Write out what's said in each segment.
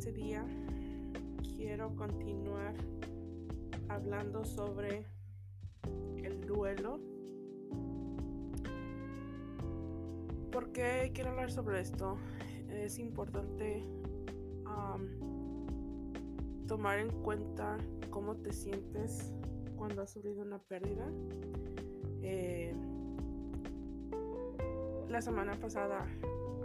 este día quiero continuar hablando sobre el duelo. ¿Por qué quiero hablar sobre esto? Es importante tomar en cuenta cómo te sientes cuando has sufrido una pérdida. Eh, la semana pasada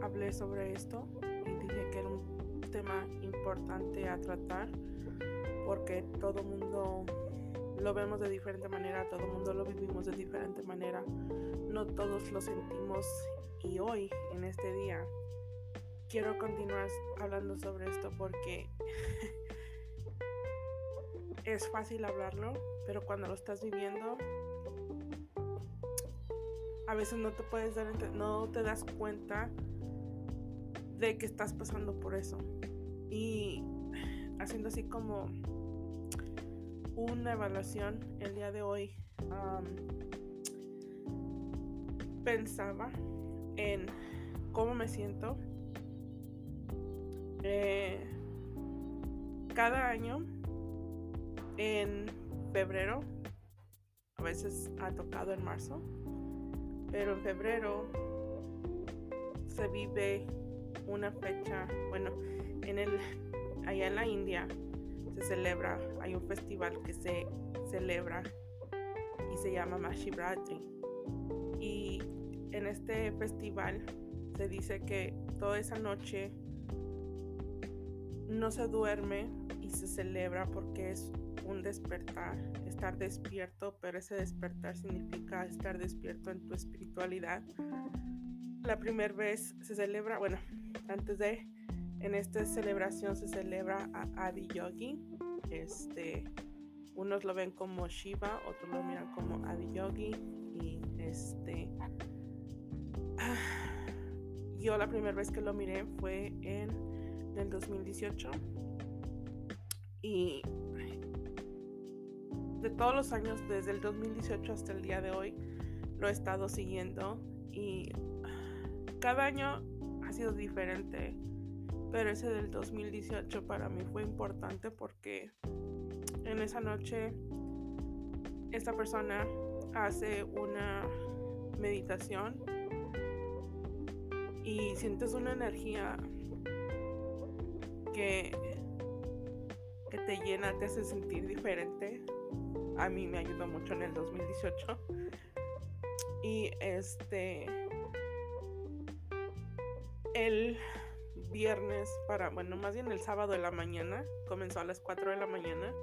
hablé sobre esto y dije que era un tema importante a tratar porque todo mundo lo vemos de diferente manera, todo mundo lo vivimos de diferente manera, no todos lo sentimos y hoy, en este día, quiero continuar hablando sobre esto porque es fácil hablarlo, pero cuando lo estás viviendo a veces no te puedes dar, no te das cuenta de que estás pasando por eso. Y haciendo así como una evaluación el día de hoy, pensaba en cómo me siento. Eh, cada año, en febrero, a veces ha tocado en marzo, pero en febrero se vive una fecha, bueno, en el allá en la India se celebra, hay un festival que se celebra y se llama Mahashivratri. Y en este festival se dice que toda esa noche no se duerme y se celebra porque es un despertar, estar despierto, pero ese despertar significa estar despierto en tu espiritualidad. La primera vez se celebra, bueno, antes de, en esta celebración se celebra a Adi Yogi. Este, unos lo ven como Shiva, otros lo miran como Adi Yogi. Y este, yo la primera vez que lo miré fue en el 2018 y de todos los años, desde el 2018 hasta el día de hoy, lo he estado siguiendo y cada año ha sido diferente. Pero ese del 2018 para mí fue importante porque en esa noche esta persona hace una meditación y sientes una energía que, que te llena, te hace sentir diferente a mí me ayudó mucho en el 2018. Y este, el viernes para, bueno, más bien el sábado de la mañana, comenzó a las 4 de la mañana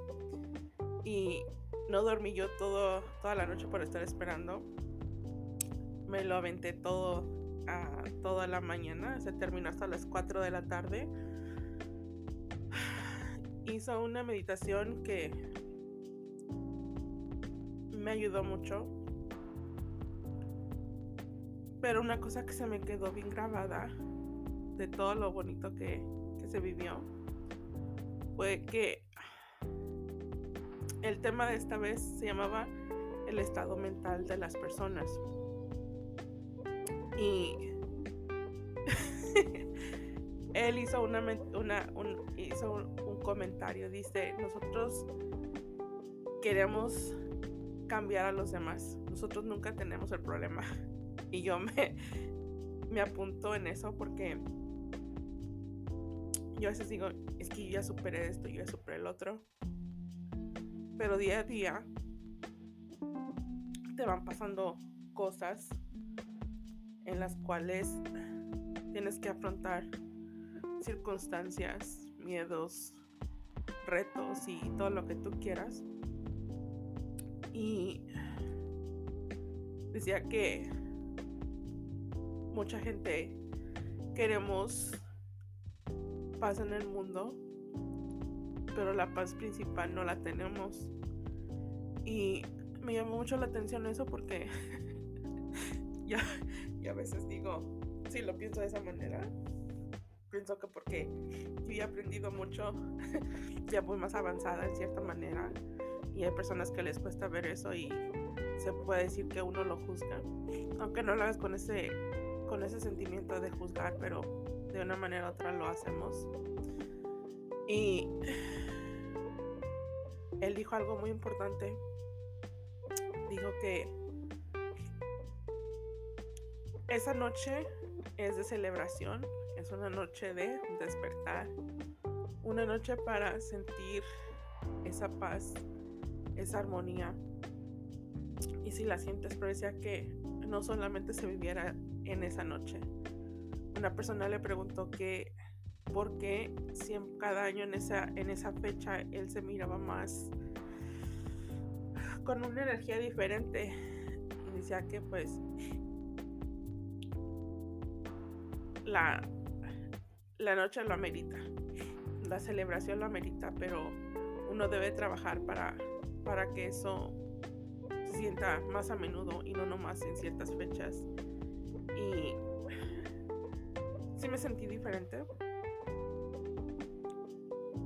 y no dormí yo todo, toda la noche por estar esperando. Me lo aventé todo a toda la mañana, se terminó hasta las 4 de la tarde. Hizo una meditación que me ayudó mucho. Pero una cosa que se me quedó bien grabada de todo lo bonito que, se vivió fue que el tema de esta vez se llamaba el estado mental de las personas. Y él hizo, una, una un, hizo un comentario, dice, nosotros queremos cambiar a los demás. Nosotros nunca tenemos el problema. Y yo me, me apunto en eso porque yo a veces digo, es que ya superé esto, yo ya superé el otro. Pero día a día te van pasando cosas en las cuales tienes que afrontar circunstancias, miedos, retos y todo lo que tú quieras. Y decía que mucha gente queremos paz en el mundo, pero la paz principal no la tenemos. Y me llamó mucho la atención eso porque ya, ya a veces digo, si lo pienso de esa manera, pienso que porque yo he aprendido mucho, ya voy más avanzada en cierta manera y hay personas que les cuesta ver eso y se puede decir que uno lo juzga, aunque no lo hagas con ese con ese sentimiento de juzgar, pero de una manera u otra lo hacemos. Y él dijo algo muy importante. Dijo que esa noche es de celebración, es una noche de despertar, una noche para sentir esa paz, esa armonía. Y si la sientes, pero decía que no solamente se viviera en esa noche. Una persona le preguntó que por qué cada año en esa, en esa fecha él se miraba más con una energía diferente. Y decía que pues la, la noche lo amerita, la celebración lo amerita, pero uno debe trabajar para, para que eso se sienta más a menudo y no nomás en ciertas fechas. Y me sentí diferente.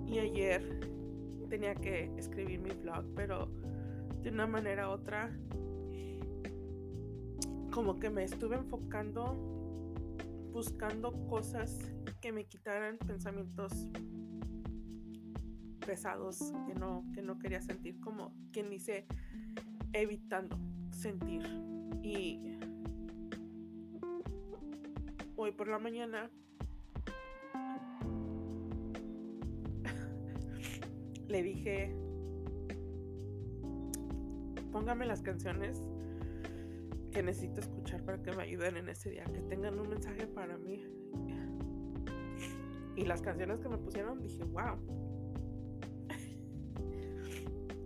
Y ayer tenía que escribir mi blog, pero de una manera u otra, como que me estuve enfocando buscando cosas que me quitaran pensamientos pesados que no, que no quería sentir, como quien dice, evitando sentir. Y hoy por la mañana le dije, póngame las canciones que necesito escuchar para que me ayuden en ese día, que tengan un mensaje para mí. Y las canciones que me pusieron dije, wow.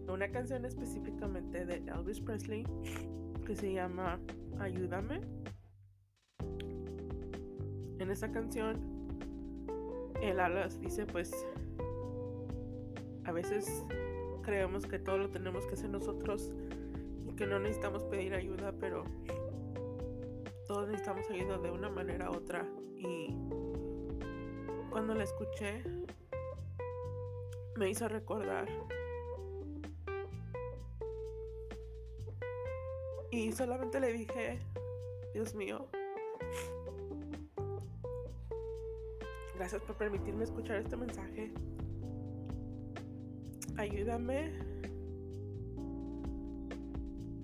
Una canción específicamente de Elvis Presley que se llama Ayúdame. En esa canción, el Alas dice pues, a veces creemos que todo lo tenemos que hacer nosotros que no necesitamos pedir ayuda, pero todos necesitamos ayuda de una manera u otra. Y cuando la escuché, me hizo recordar. Y solamente le dije, Dios mío, gracias por permitirme escuchar este mensaje. Ayúdame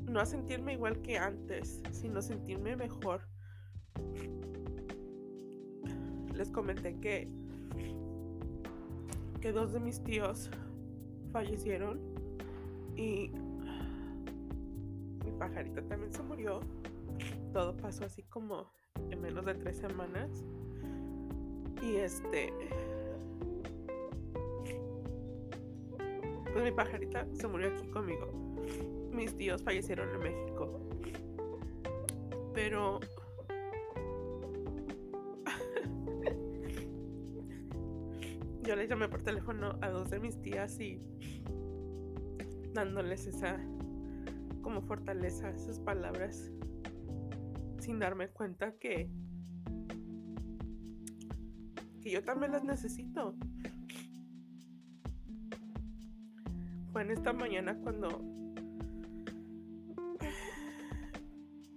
no a sentirme igual que antes, sino sentirme mejor. Les comenté que que dos de mis tíos fallecieron y mi pajarita también se murió. Todo pasó así como en menos de tres semanas. Y este. Pues mi pajarita se murió aquí conmigo mis tíos fallecieron en México. Pero yo le llamé por teléfono a dos de mis tías y dándoles esa como fortaleza, esas palabras, sin darme cuenta que que yo también las necesito. Fue en esta mañana cuando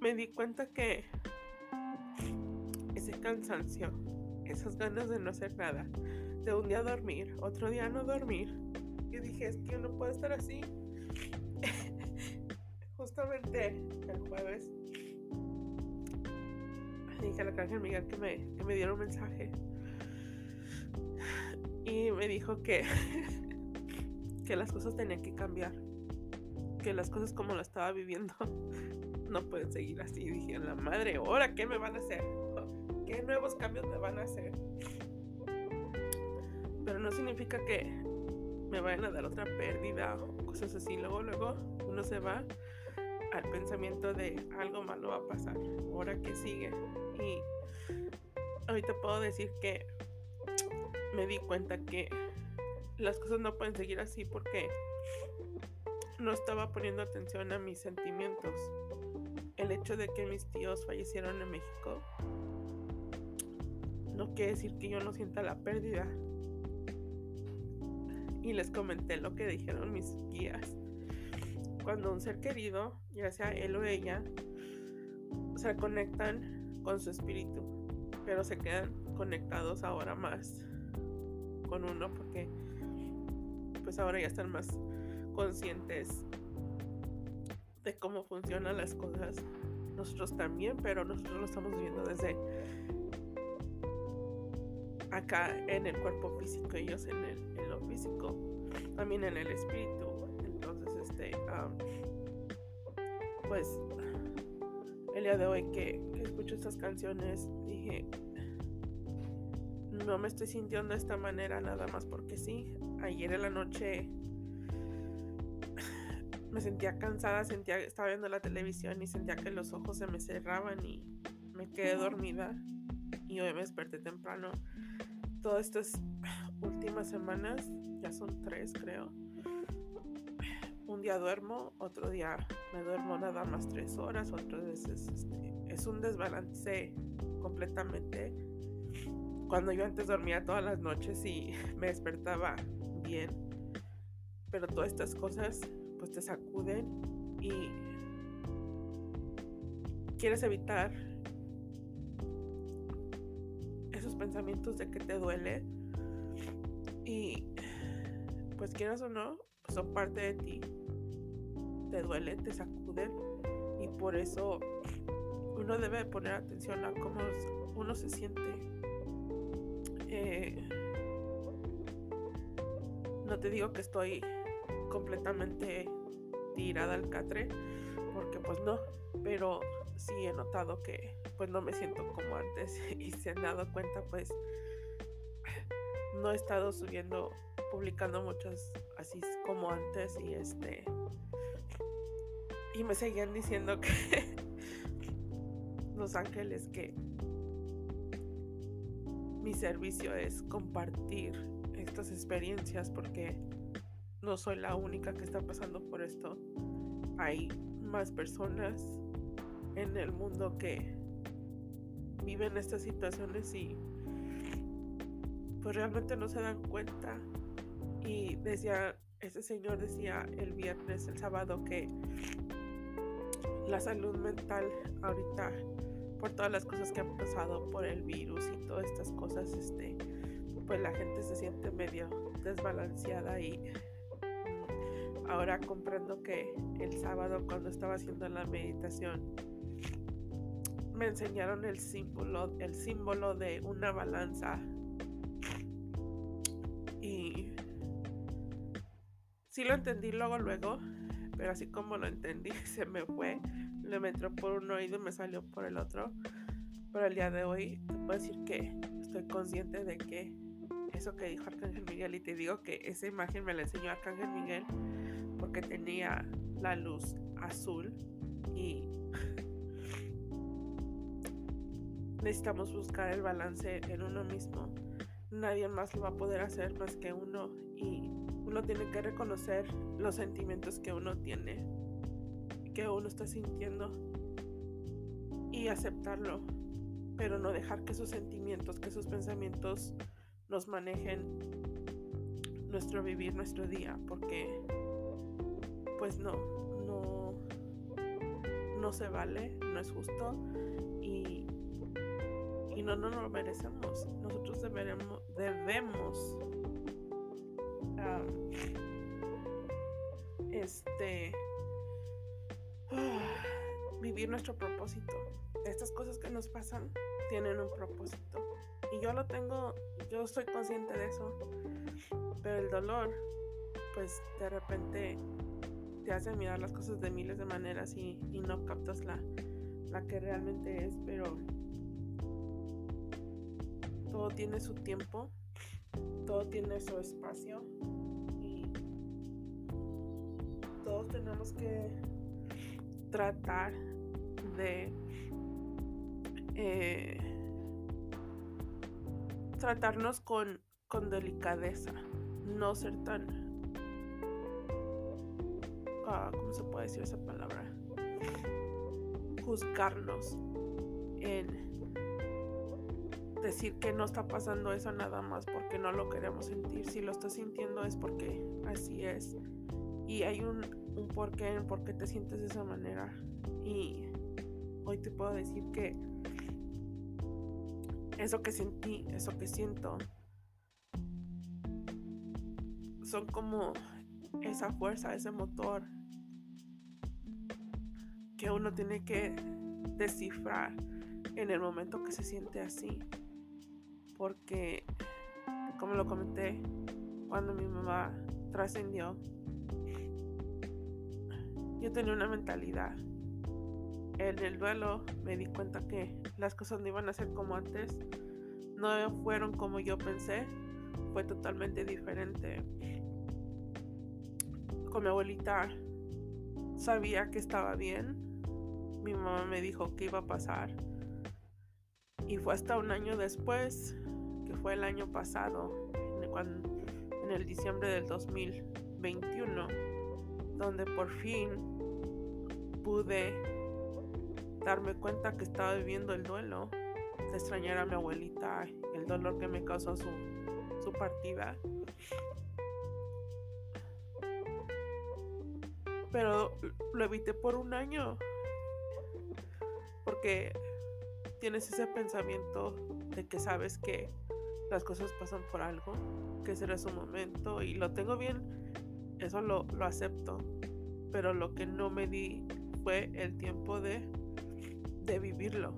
me di cuenta que ese cansancio, esas ganas de no hacer nada, de un día dormir, otro día no dormir, yo dije, es que yo no puedo estar así. Justamente el jueves dije a la Ángel Miguel que me, que me diera un mensaje y me dijo que, que las cosas tenían que cambiar, que las cosas como lo estaba viviendo no pueden seguir así. Dije, la madre, ahora qué me van a hacer? ¿Qué nuevos cambios me van a hacer? Pero no significa que me vayan a dar otra pérdida o cosas así. Luego, luego uno se va al pensamiento de algo malo va a pasar. Ahora qué sigue. Y ahorita puedo decir que me di cuenta que las cosas no pueden seguir así porque no estaba poniendo atención a mis sentimientos el hecho de que mis tíos fallecieron en México no quiere decir que yo no sienta la pérdida. Y les comenté lo que dijeron mis guías. Cuando un ser querido, ya sea él o ella, se conectan con su espíritu, pero se quedan conectados ahora más con uno porque pues ahora ya están más conscientes de cómo funcionan las cosas. Nosotros también, pero nosotros lo estamos viendo desde acá en el cuerpo físico, ellos en, el, en lo físico, también en el espíritu. Entonces, este, pues el día de hoy que escucho estas canciones, dije, no me estoy sintiendo de esta manera nada más porque sí. Ayer en la noche me sentía cansada, sentía estaba viendo la televisión y sentía que los ojos se me cerraban y me quedé dormida y hoy me desperté temprano. Todas estas últimas semanas, ya son tres creo. Un día duermo, otro día me duermo nada más tres horas, otras veces este, es un desbalance completamente cuando yo antes dormía todas las noches y me despertaba bien. Pero todas estas cosas pues te sacuden y quieres evitar esos pensamientos de que te duele y pues quieras o no son parte de ti te duele te sacuden y por eso uno debe poner atención a cómo uno se siente eh, no te digo que estoy completamente tirada al catre, porque pues no, pero sí he notado que pues no me siento como antes y se han dado cuenta pues no he estado subiendo, publicando muchas así como antes y este y me seguían diciendo que Los Ángeles que mi servicio es compartir estas experiencias porque no soy la única que está pasando por esto. Hay más personas en el mundo que viven estas situaciones y pues realmente no se dan cuenta. Y decía, ese señor decía el viernes, el sábado, que la salud mental ahorita por todas las cosas que han pasado por el virus y todas estas cosas, este, pues la gente se siente medio desbalanceada y ahora comprendo que el sábado cuando estaba haciendo la meditación me enseñaron el símbolo, el símbolo de una balanza y sí lo entendí luego luego, pero así como lo entendí se me fue me entró por un oído y me salió por el otro. Pero el día de hoy te puedo decir que estoy consciente de que eso que dijo Arcángel Miguel, y te digo que esa imagen me la enseñó Arcángel Miguel porque tenía la luz azul y necesitamos buscar el balance en uno mismo. Nadie más lo va a poder hacer más que uno y uno tiene que reconocer los sentimientos que uno tiene que uno está sintiendo y aceptarlo, pero no dejar que esos sentimientos, que esos pensamientos nos manejen nuestro vivir, nuestro día, porque pues no, no, no se vale, no es justo y, y no, no, lo merecemos. Nosotros deberemos, debemos este vivir nuestro propósito. Estas cosas que nos pasan tienen un propósito. Y yo lo tengo, yo estoy consciente de eso. Pero el dolor, pues de repente te hace mirar las cosas de miles de maneras y, no captas la, la que realmente es. Pero todo tiene su tiempo, todo tiene su espacio. Tenemos que tratar de eh, tratarnos con, con delicadeza, no ser tan... Ah, ¿Cómo se puede decir esa palabra? Juzgarnos en decir que no está pasando eso nada más porque no lo queremos sentir. Si lo estás sintiendo es porque así es. Y hay un, un porqué en por qué te sientes de esa manera. Y hoy te puedo decir que eso que sentí, eso que siento, son como esa fuerza, ese motor que uno tiene que descifrar en el momento que se siente así. Porque, como lo comenté, cuando mi mamá trascendió, yo tenía una mentalidad. En el duelo me di cuenta que las cosas no iban a ser como antes, no fueron como yo pensé, fue totalmente diferente. Con mi abuelita sabía que estaba bien, mi mamá me dijo que iba a pasar y fue hasta un año después, que fue el año pasado, en el diciembre del 2021, donde por fin pude darme cuenta que estaba viviendo el duelo, de extrañar a mi abuelita, el dolor que me causó su, su partida. Pero lo evité por un año. Porque tienes ese pensamiento de que sabes que las cosas pasan por algo, que será su momento y lo tengo bien, eso lo, lo acepto. Pero lo que no me di fue el tiempo de, de vivirlo.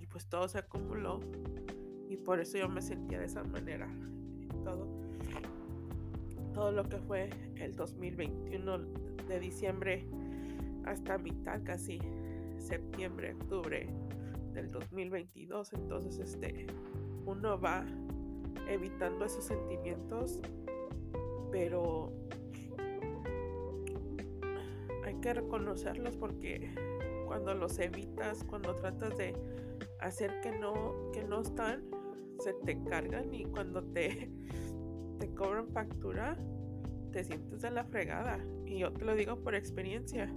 Y pues todo se acumuló y por eso yo me sentía de esa manera. Todo, todo lo que fue el 2021 de diciembre hasta mitad casi septiembre, octubre del 2022. Entonces, este, uno va evitando esos sentimientos, pero hay que reconocerlos porque cuando los evitas, cuando tratas de hacer que no, que no están, se te cargan y cuando te, te cobran factura, te sientes de la fregada. Y yo te lo digo por experiencia.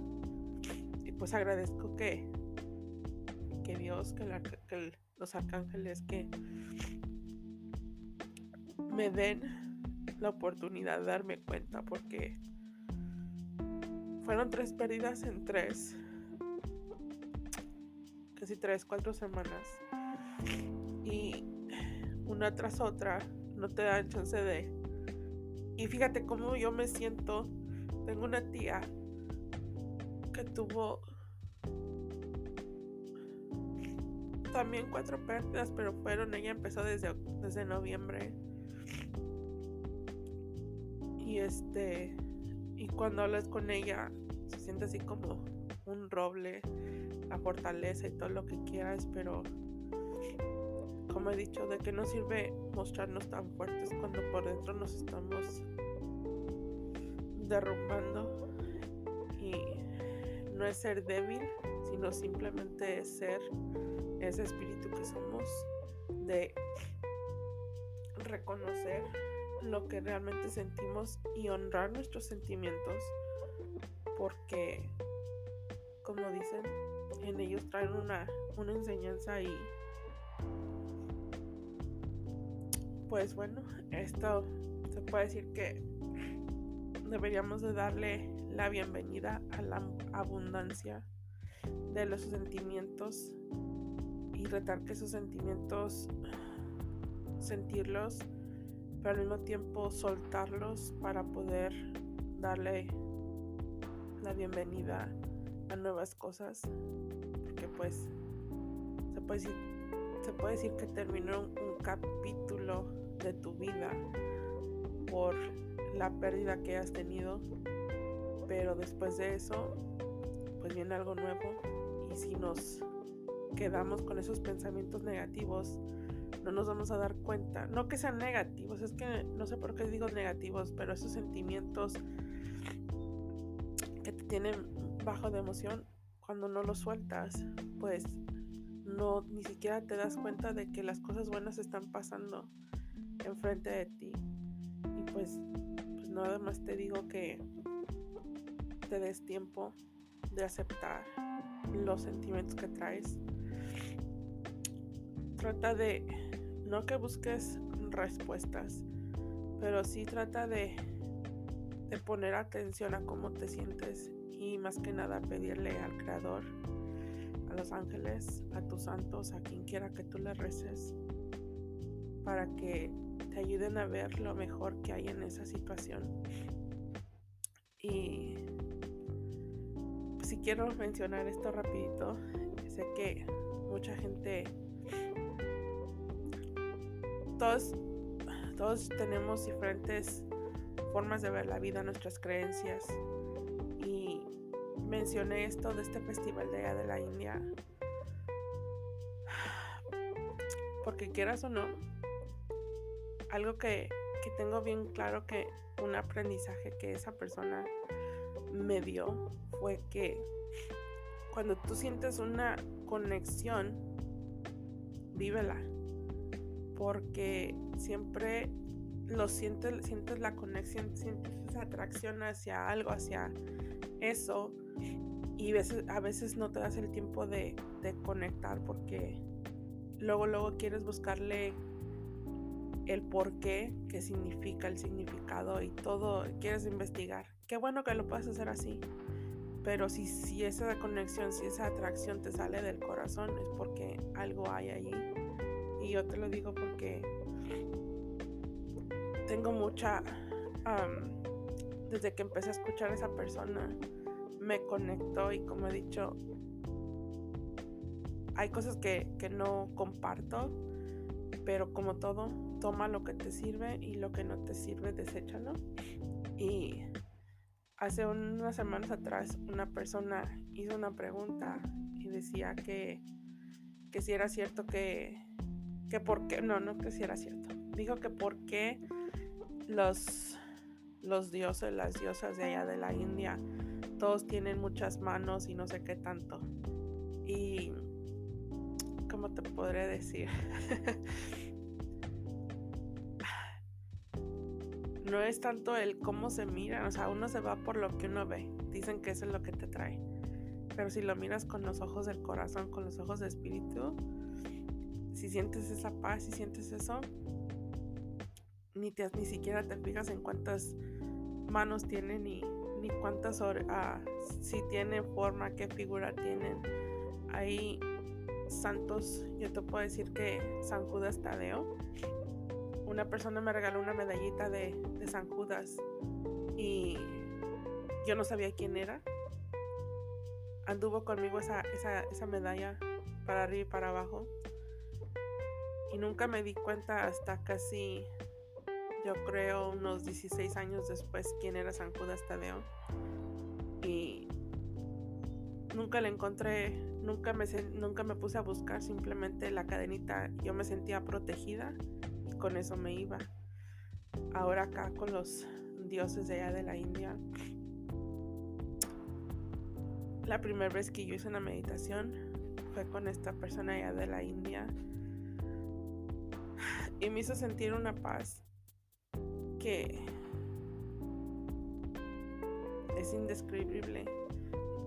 Y pues agradezco que, que Dios, que, que los arcángeles, que me den la oportunidad de darme cuenta porque fueron tres pérdidas en tres, casi tres, cuatro semanas. Y una tras otra no te dan chance de... Y fíjate cómo yo me siento. Tengo una tía que tuvo también cuatro pérdidas, pero fueron, ella empezó desde, desde noviembre. Y este, cuando hablas con ella, se siente así como un roble, la fortaleza y todo lo que quieras, pero como he dicho, de que no sirve mostrarnos tan fuertes cuando por dentro nos estamos derrumbando. Y no es ser débil, sino simplemente ser ese espíritu que somos de reconocer lo que realmente sentimos y honrar nuestros sentimientos porque como dicen en ellos traen una, una enseñanza y pues bueno esto se puede decir que deberíamos de darle la bienvenida a la abundancia de los sentimientos y tratar que esos sentimientos sentirlos, pero al mismo tiempo soltarlos para poder darle la bienvenida a nuevas cosas. Porque pues se puede decir, se puede decir que terminó un capítulo de tu vida por la pérdida que has tenido. Pero después de eso, pues viene algo nuevo. Y si nos quedamos con esos pensamientos negativos, no nos vamos a dar cuenta. No que sean negativos, es que no sé por qué digo negativos, pero esos sentimientos que te tienen bajo de emoción, cuando no los sueltas, pues no ni siquiera te das cuenta de que las cosas buenas están pasando enfrente de ti. Y pues, pues nada más te digo que te des tiempo de aceptar los sentimientos que traes trata de, no que busques respuestas, pero sí trata de, de poner atención a cómo te sientes y más que nada pedirle al creador, a los ángeles, a tus santos, a quien quiera que tú le reces, para que te ayuden a ver lo mejor que hay en esa situación. Y si quiero mencionar esto rapidito, sé que mucha gente, todos, todos tenemos diferentes formas de ver la vida, nuestras creencias. Y mencioné esto de este festival de de la India. Porque quieras o no, algo que, que tengo bien claro que un aprendizaje que esa persona me dio fue que cuando tú sientes una conexión, vívela. Porque siempre lo sientes, sientes la conexión, sientes esa atracción hacia algo, hacia eso. Y veces, a veces no te das el tiempo de, de conectar porque luego, luego quieres buscarle el por qué, qué significa el significado y todo, quieres investigar. Qué bueno que lo puedas hacer así. Pero si, si esa conexión, si esa atracción te sale del corazón, es porque algo hay allí. Y yo te lo digo porque tengo mucha... desde que empecé a escuchar a esa persona, me conectó y como he dicho, hay cosas que, que no comparto, pero como todo, toma lo que te sirve y lo que no te sirve, deséchalo. Y hace unas semanas atrás una persona hizo una pregunta y decía que, que si era cierto que, que por qué, no, no que si era cierto, dijo que por qué los, los dioses, las diosas de allá de la India, todos tienen muchas manos y no sé qué tanto. Y, ¿cómo te podré decir? no es tanto el cómo se mira, o sea, uno se va por lo que uno ve. Dicen que eso es lo que te trae. Pero si lo miras con los ojos del corazón, con los ojos del espíritu, si sientes esa paz, si sientes eso, ni, te, ni siquiera te fijas en cuántas manos tienen ni, ni cuántas uh, si tienen forma, qué figura tienen. Hay santos, yo te puedo decir que San Judas Tadeo una persona me regaló una medallita de, San Judas y yo no sabía quién era. Anduvo conmigo esa, esa, medalla para arriba y para abajo. Y nunca me di cuenta hasta casi, yo creo, unos 16 años después quién era San Judas Tadeo. Y nunca le encontré, nunca me, nunca me puse a buscar, simplemente la cadenita, yo me sentía protegida con eso me iba. Ahora acá con los dioses de allá de la India. La primera vez que yo hice una meditación fue con esta persona allá de la India. Y me hizo sentir una paz que es indescribible.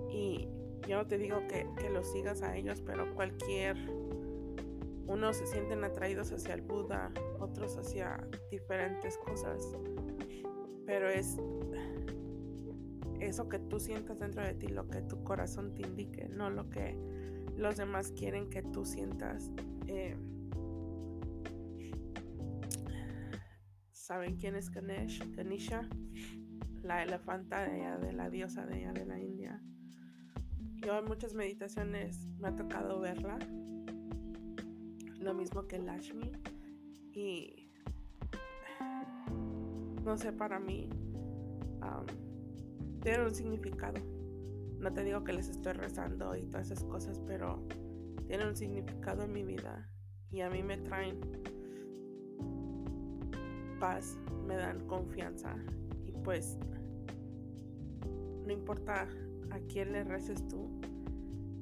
Y yo no te digo que, que los sigas a ellos, pero cualquier unos se sienten atraídos hacia el Buda, otros hacia diferentes cosas, pero es eso que tú sientas dentro de ti, lo que tu corazón te indique, no lo que los demás quieren que tú sientas. Eh, ¿Saben quién es Ganesh? Ganesha, la elefanta de, de la diosa de de la India. Yo en muchas meditaciones me ha tocado verla lo mismo que Lashmi. Y no sé, para mí tiene un significado. No te digo que les estoy rezando y todas esas cosas, pero tiene un significado en mi vida y a mí me traen me dan confianza y pues no importa a quién le reces tú,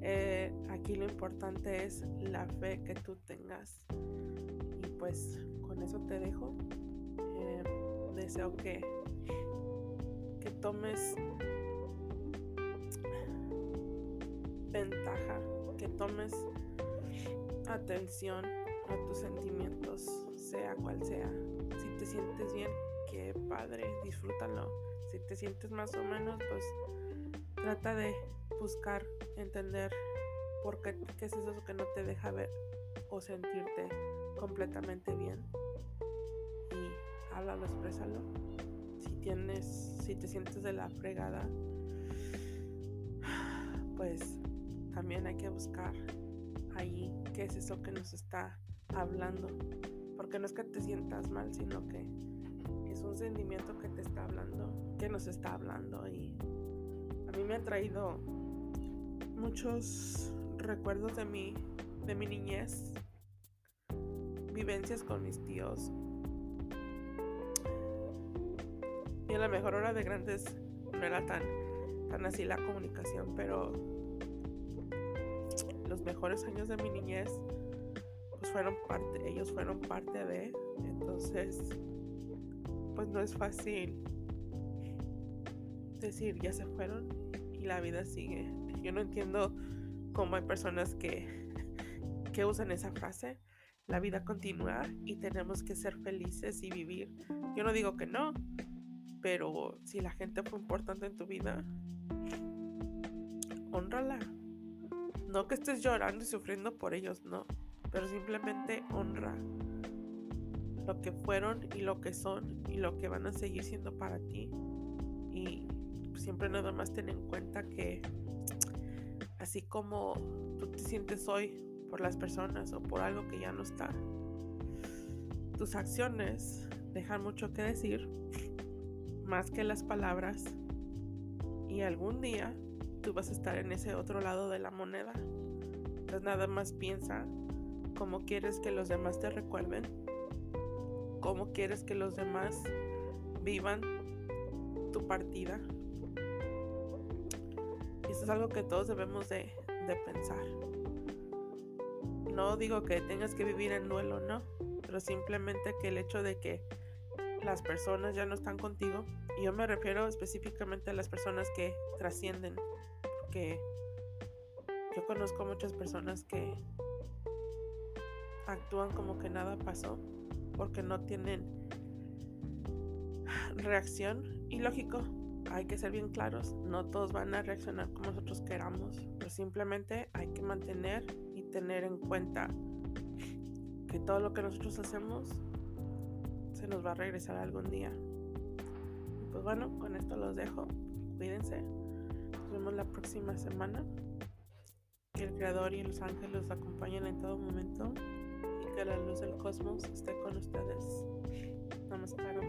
eh, aquí lo importante es la fe que tú tengas. Y pues con eso te dejo. Eh, deseo que, que tomes ventaja, que tomes atención a tus sentimientos, sea cual sea. Te sientes bien, qué padre, disfrútalo. Si te sientes más o menos, pues trata de buscar entender porque qué es eso que no te deja ver o sentirte completamente bien. Y háblalo, exprésalo. Si tienes, si te sientes de la fregada, pues también hay que buscar ahí qué es eso que nos está hablando. Porque no es que te sientas mal, sino que es un sentimiento que te está hablando, que nos está hablando. Y a mí me ha traído muchos recuerdos de mi, de mi niñez, vivencias con mis tíos. Y a la mejor hora de grandes no era tan, tan así la comunicación, pero los mejores años de mi niñez fueron parte, ellos fueron parte de, entonces pues no es fácil decir ya se fueron y la vida sigue. Yo no entiendo cómo hay personas que, que usan esa frase. La vida continúa y tenemos que ser felices y vivir. Yo no digo que no, pero si la gente fue importante en tu vida, honrala. No que estés llorando y sufriendo por ellos, no. Pero simplemente honra lo que fueron y lo que son y lo que van a seguir siendo para ti. Y siempre nada más ten en cuenta que así como tú te sientes hoy por las personas o por algo que ya no está, tus acciones dejan mucho que decir, más que las palabras, y algún día tú vas a estar en ese otro lado de la moneda. Entonces nada más piensa cómo quieres que los demás te recuerden, cómo quieres que los demás vivan tu partida eso es algo que todos debemos de, pensar. No digo que tengas que vivir en duelo, no, pero simplemente que el hecho de que las personas ya no están contigo, y yo me refiero específicamente a las personas que trascienden, porque yo conozco muchas personas que actúan como que nada pasó, porque no tienen reacción, y lógico, hay que ser bien claros, no todos van a reaccionar como nosotros queramos, pero simplemente hay que mantener y tener en cuenta que todo lo que nosotros hacemos se nos va a regresar algún día. pues bueno, con esto los dejo. Cuídense. Nos vemos la próxima semana. Que el Creador y los ángeles los acompañen en todo momento que la luz del cosmos esté con ustedes. Namaskaram.